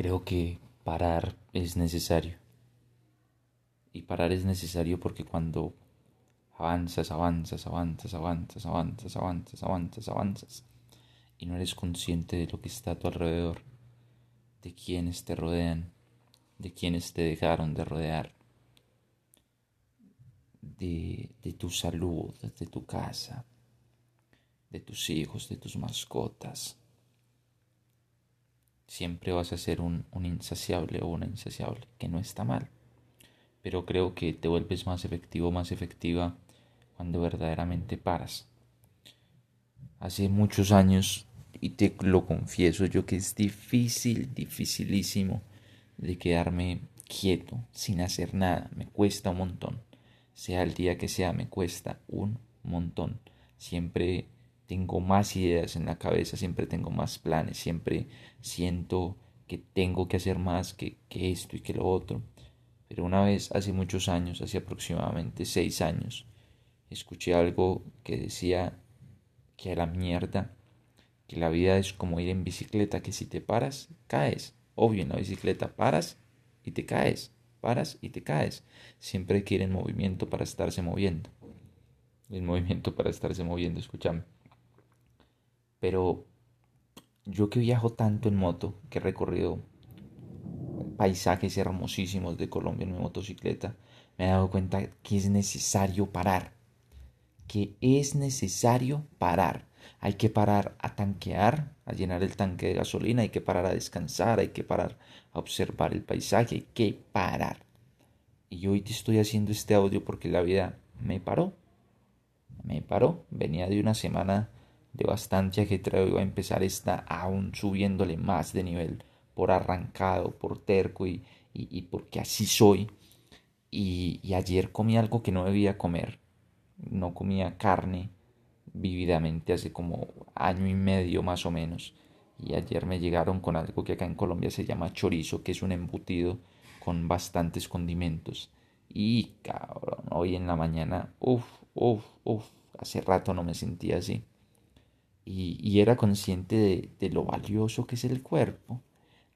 Creo que parar es necesario. Y parar es necesario porque cuando avanzas, avanzas, avanzas, avanzas, avanzas, avanzas, avanzas, avanzas, y no eres consciente de lo que está a tu alrededor, de quienes te rodean, de quienes te dejaron de rodear, de, de tu salud, de tu casa, de tus hijos, de tus mascotas. Siempre vas a ser un, insaciable o una insaciable, que no está mal. Pero creo que te vuelves más efectivo, más efectiva cuando verdaderamente paras. Hace muchos años, y te lo confieso yo que es difícil, dificilísimo de quedarme quieto, sin hacer nada. Me cuesta un montón. Sea el día que sea, me cuesta un montón. Siempre tengo más ideas en la cabeza, siempre tengo más planes, siempre siento que tengo que hacer más que, que esto y que lo otro. Pero una vez, hace muchos años, hace aproximadamente seis años, escuché algo que decía que a la mierda, que la vida es como ir en bicicleta, que si te paras, caes. Obvio, en la bicicleta paras y te caes, paras y te caes. Siempre hay que ir en movimiento para estarse moviendo. En movimiento para estarse moviendo, escúchame. Pero yo que viajo tanto en moto, que he recorrido paisajes hermosísimos de Colombia en mi motocicleta, me he dado cuenta que es necesario parar. Que es necesario parar. Hay que parar a tanquear, a llenar el tanque de gasolina, hay que parar a descansar, hay que parar a observar el paisaje, hay que parar. Y hoy te estoy haciendo este audio porque la vida me paró. Me paró. Venía de una semana de bastante ajetreo iba a empezar esta aún subiéndole más de nivel por arrancado, por terco y, y, porque así soy. Y, y, ayer comí algo que no debía comer. No comía carne vividamente hace como año y medio más o menos. Y ayer me llegaron con algo que acá en Colombia se llama chorizo, que es un embutido con bastantes condimentos. Y cabrón, hoy en la mañana, uff, uff, uff, hace rato no me sentía así y, era consciente de, lo valioso que es el cuerpo,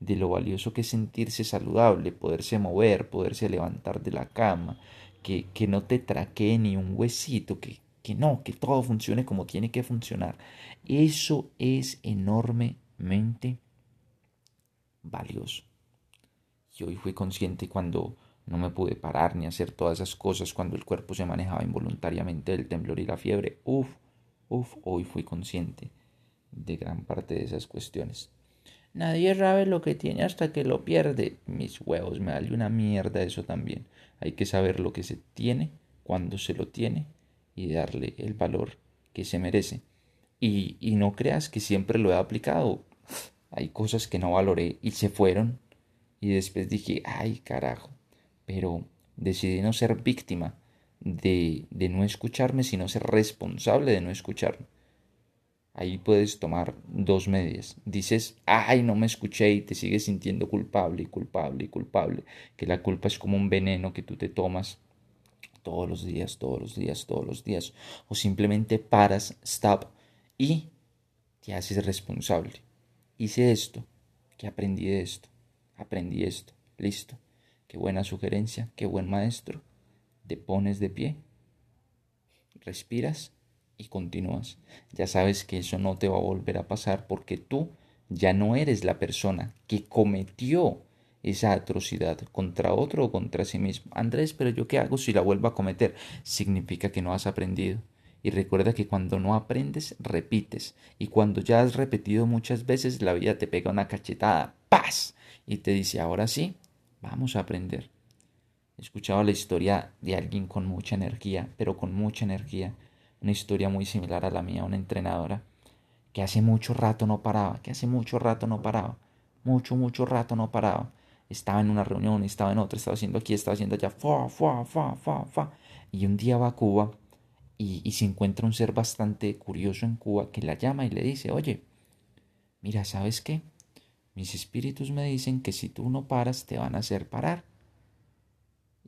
de lo valioso que es sentirse saludable, poderse mover, poderse levantar de la cama, que, que no te traquee ni un huesito, que, que no, que todo funcione como tiene que funcionar. Eso es enormemente valioso. Y hoy fui consciente cuando no me pude parar ni hacer todas esas cosas, cuando el cuerpo se manejaba involuntariamente el temblor y la fiebre. Uf, Uf, hoy fui consciente de gran parte de esas cuestiones. Nadie sabe lo que tiene hasta que lo pierde. Mis huevos, me vale una mierda eso también. Hay que saber lo que se tiene, cuando se lo tiene y darle el valor que se merece. Y, y no creas que siempre lo he aplicado. Hay cosas que no valoré y se fueron. Y después dije, ay carajo. Pero decidí no ser víctima de, de no escucharme, sino ser responsable de no escucharme. Ahí puedes tomar dos medias. Dices, ay, no me escuché y te sigues sintiendo culpable y culpable y culpable. Que la culpa es como un veneno que tú te tomas todos los días, todos los días, todos los días. O simplemente paras, stop y te haces responsable. Hice esto, que aprendí de esto, aprendí esto, listo. Qué buena sugerencia, qué buen maestro te pones de pie, respiras y continúas. Ya sabes que eso no te va a volver a pasar porque tú ya no eres la persona que cometió esa atrocidad contra otro o contra sí mismo. Andrés, pero yo qué hago si la vuelvo a cometer? Significa que no has aprendido. Y recuerda que cuando no aprendes, repites. Y cuando ya has repetido muchas veces, la vida te pega una cachetada. ¡Paz! Y te dice, ahora sí, vamos a aprender. He escuchado la historia de alguien con mucha energía, pero con mucha energía. Una historia muy similar a la mía, una entrenadora que hace mucho rato no paraba, que hace mucho rato no paraba, mucho, mucho rato no paraba. Estaba en una reunión, estaba en otra, estaba haciendo aquí, estaba haciendo allá, fa, fa, fa, fa, fa. Y un día va a Cuba y, y se encuentra un ser bastante curioso en Cuba que la llama y le dice, oye, mira, ¿sabes qué? Mis espíritus me dicen que si tú no paras, te van a hacer parar.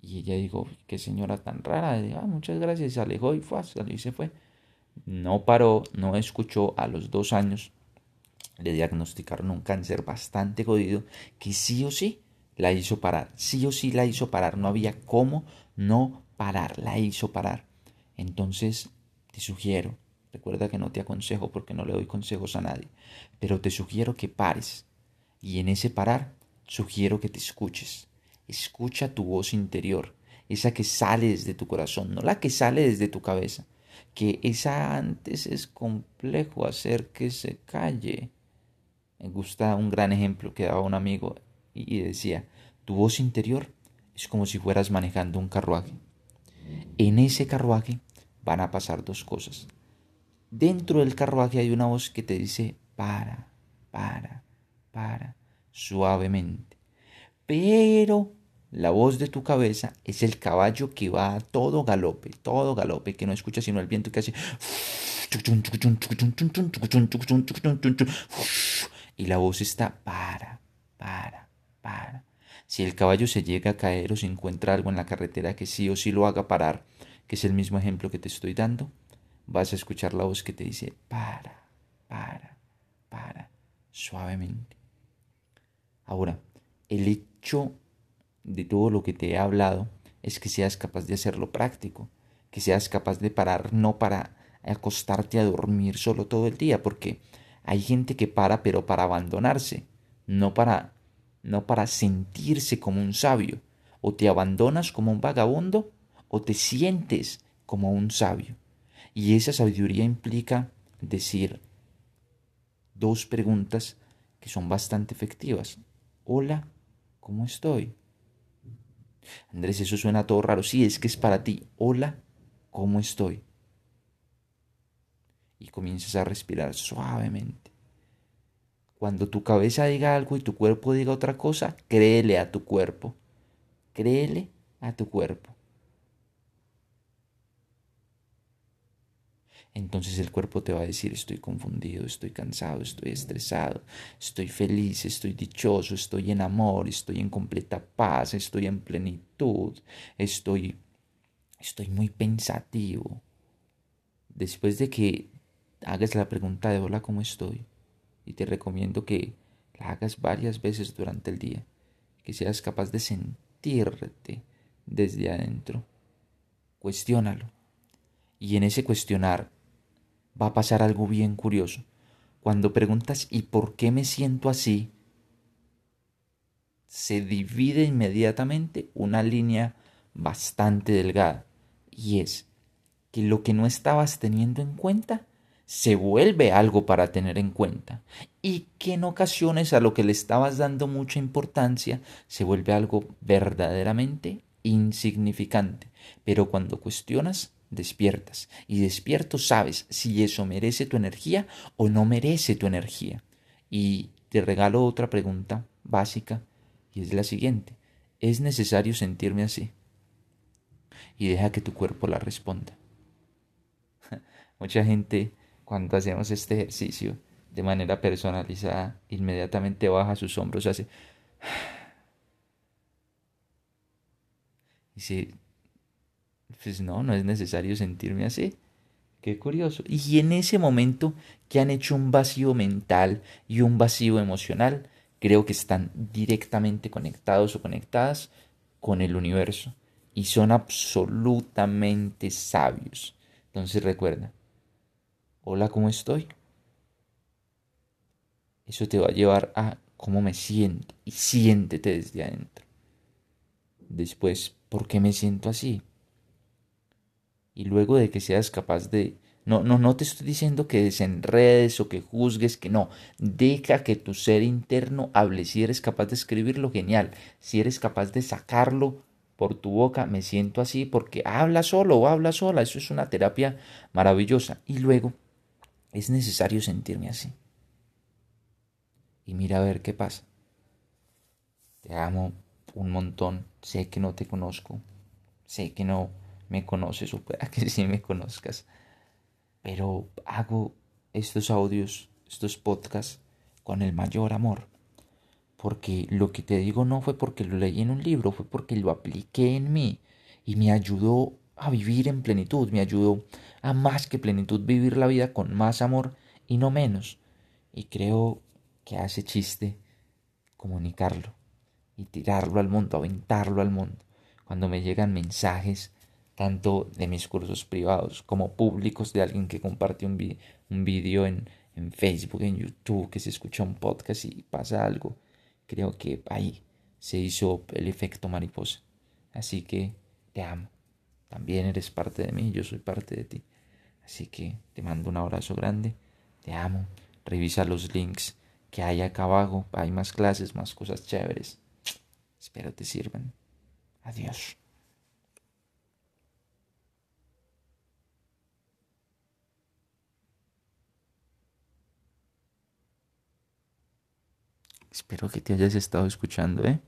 Y ella dijo, qué señora tan rara. Dijo, ah, muchas gracias. Se alejó y fue, salió y se fue. No paró, no escuchó. A los dos años le diagnosticaron un cáncer bastante jodido que sí o sí la hizo parar, sí o sí la hizo parar, no había cómo no parar, la hizo parar. Entonces, te sugiero, recuerda que no te aconsejo porque no le doy consejos a nadie, pero te sugiero que pares. Y en ese parar, sugiero que te escuches. Escucha tu voz interior, esa que sale desde tu corazón, no la que sale desde tu cabeza. Que esa antes es complejo hacer que se calle. Me gusta un gran ejemplo que daba un amigo y decía, tu voz interior es como si fueras manejando un carruaje. En ese carruaje van a pasar dos cosas. Dentro del carruaje hay una voz que te dice, para, para, para, suavemente. Pero la voz de tu cabeza es el caballo que va a todo galope, todo galope, que no escucha sino el viento que hace... Y la voz está para, para, para. Si el caballo se llega a caer o se encuentra algo en la carretera que sí o sí lo haga parar, que es el mismo ejemplo que te estoy dando, vas a escuchar la voz que te dice para, para, para, suavemente. Ahora, el de todo lo que te he hablado es que seas capaz de hacerlo práctico, que seas capaz de parar no para acostarte a dormir solo todo el día, porque hay gente que para pero para abandonarse, no para no para sentirse como un sabio, o te abandonas como un vagabundo o te sientes como un sabio. Y esa sabiduría implica decir dos preguntas que son bastante efectivas. Hola, ¿cómo estoy? Andrés, eso suena todo raro. Sí, es que es para ti. Hola, ¿cómo estoy? Y comienzas a respirar suavemente. Cuando tu cabeza diga algo y tu cuerpo diga otra cosa, créele a tu cuerpo. Créele a tu cuerpo. Entonces el cuerpo te va a decir estoy confundido, estoy cansado, estoy estresado, estoy feliz, estoy dichoso, estoy en amor, estoy en completa paz, estoy en plenitud, estoy estoy muy pensativo. Después de que hagas la pregunta de hola, ¿cómo estoy? Y te recomiendo que la hagas varias veces durante el día, que seas capaz de sentirte desde adentro. Cuestiónalo. Y en ese cuestionar va a pasar algo bien curioso. Cuando preguntas ¿y por qué me siento así? se divide inmediatamente una línea bastante delgada y es que lo que no estabas teniendo en cuenta se vuelve algo para tener en cuenta y que en ocasiones a lo que le estabas dando mucha importancia se vuelve algo verdaderamente insignificante. Pero cuando cuestionas despiertas. Y despierto sabes si eso merece tu energía o no merece tu energía. Y te regalo otra pregunta básica y es la siguiente. ¿Es necesario sentirme así? Y deja que tu cuerpo la responda. Mucha gente cuando hacemos este ejercicio de manera personalizada inmediatamente baja sus hombros, hace... Si pues no, no es necesario sentirme así. Qué curioso. Y en ese momento que han hecho un vacío mental y un vacío emocional, creo que están directamente conectados o conectadas con el universo y son absolutamente sabios. Entonces recuerda, hola, ¿cómo estoy? Eso te va a llevar a cómo me siento y siéntete desde adentro. Después, ¿por qué me siento así? y luego de que seas capaz de... No, no, no te estoy diciendo que desenredes o que juzgues, que no. Deja que tu ser interno hable. Si eres capaz de escribirlo, genial. Si eres capaz de sacarlo por tu boca, me siento así porque habla solo o habla sola. Eso es una terapia maravillosa. Y luego es necesario sentirme así. Y mira a ver qué pasa. Te amo un montón. Sé que no te conozco. Sé que no me conoces o pueda que sí me conozcas. Pero hago estos audios, estos podcasts con el mayor amor. Porque lo que te digo no fue porque lo leí en un libro, fue porque lo apliqué en mí y me ayudó a vivir en plenitud, me ayudó a más que plenitud vivir la vida con más amor y no menos. Y creo que hace chiste, comunicarlo y tirarlo al mundo, aventarlo al mundo. Cuando me llegan mensajes, tanto de mis cursos privados como públicos de alguien que comparte un, vídeo en, en Facebook, en YouTube, que se escucha un podcast y pasa algo, creo que ahí se hizo el efecto mariposa. Así que te amo. También eres parte de mí, yo soy parte de ti. Así que te mando un abrazo grande. Te amo. Revisa los links que hay acá abajo. Hay más clases, más cosas chéveres. Espero te sirvan. Adiós. Espero que te hayas estado escuchando, ¿eh?